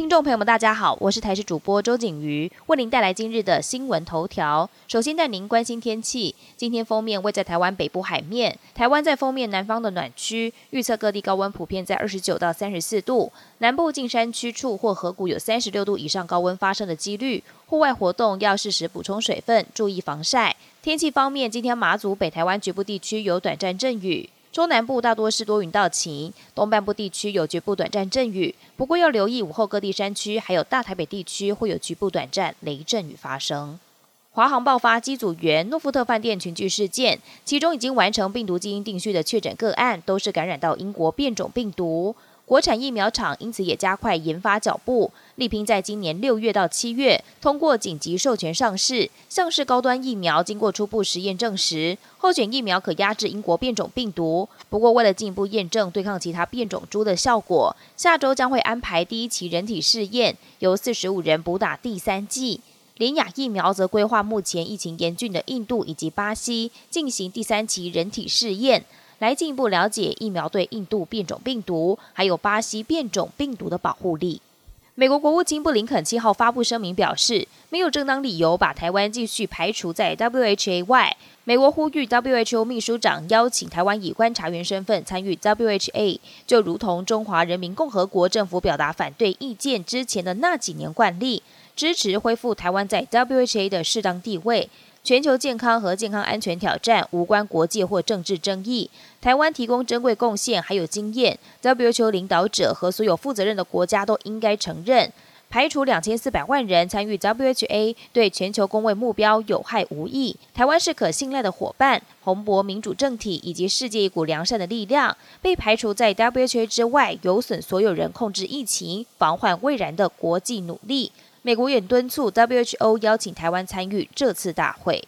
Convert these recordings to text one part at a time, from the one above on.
听众朋友们，大家好，我是台视主播周景瑜，为您带来今日的新闻头条。首先带您关心天气，今天封面位在台湾北部海面，台湾在封面南方的暖区，预测各地高温普遍在二十九到三十四度，南部近山区处或河谷有三十六度以上高温发生的几率，户外活动要适时补充水分，注意防晒。天气方面，今天马祖北台湾局部地区有短暂阵雨。中南部大多是多云到晴，东半部地区有局部短暂阵雨。不过要留意午后各地山区还有大台北地区会有局部短暂雷阵雨发生。华航爆发机组员诺富特饭店群聚事件，其中已经完成病毒基因定序的确诊个案，都是感染到英国变种病毒。国产疫苗厂因此也加快研发脚步，力拼在今年六月到七月通过紧急授权上市。上市高端疫苗经过初步实验证实，候选疫苗可压制英国变种病毒。不过，为了进一步验证对抗其他变种株的效果，下周将会安排第一期人体试验，由四十五人补打第三剂。联雅疫苗则规划目前疫情严峻的印度以及巴西进行第三期人体试验。来进一步了解疫苗对印度变种病毒，还有巴西变种病毒的保护力。美国国务卿布林肯七号发布声明表示，没有正当理由把台湾继续排除在 WHA 外。美国呼吁 WHO 秘书长邀请台湾以观察员身份参与 WHA，就如同中华人民共和国政府表达反对意见之前的那几年惯例，支持恢复台湾在 WHA 的适当地位。全球健康和健康安全挑战无关国界或政治争议。台湾提供珍贵贡献还有经验，WHO 领导者和所有负责任的国家都应该承认。排除两千四百万人参与 WHA 对全球公卫目标有害无益。台湾是可信赖的伙伴，宏博民主政体以及世界一股良善的力量。被排除在 WHA 之外，有损所有人控制疫情、防患未然的国际努力。美国也敦促 WHO 邀请台湾参与这次大会。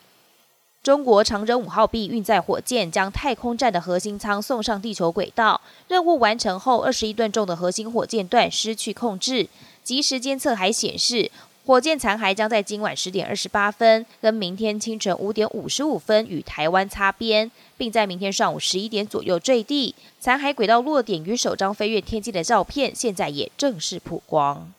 中国长征五号 B 运载火箭将太空站的核心舱送上地球轨道，任务完成后，二十一吨重的核心火箭段失去控制。即时监测还显示，火箭残骸将在今晚十点二十八分跟明天清晨五点五十五分与台湾擦边，并在明天上午十一点左右坠地。残骸轨道落点与首张飞越天际的照片，现在也正式曝光。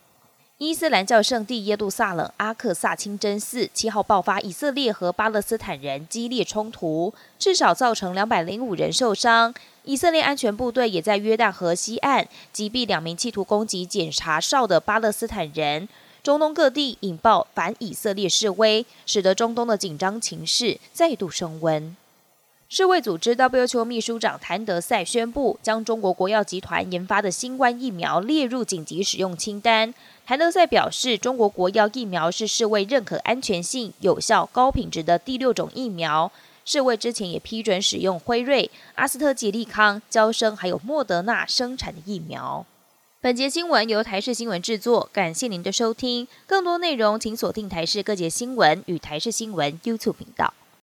伊斯兰教圣地耶路撒冷阿克萨清真寺七号爆发以色列和巴勒斯坦人激烈冲突，至少造成两百零五人受伤。以色列安全部队也在约旦河西岸击毙两名企图攻击检查哨的巴勒斯坦人。中东各地引爆反以色列示威，使得中东的紧张情势再度升温。世卫组织 WHO 秘书长谭德赛宣布，将中国国药集团研发的新冠疫苗列入紧急使用清单。谭德赛表示，中国国药疫苗是世卫认可安全性、有效、高品质的第六种疫苗。世卫之前也批准使用辉瑞、阿斯特捷利康、交生还有莫德纳生产的疫苗。本节新闻由台视新闻制作，感谢您的收听。更多内容请锁定台视各节新闻与台视新闻 YouTube 频道。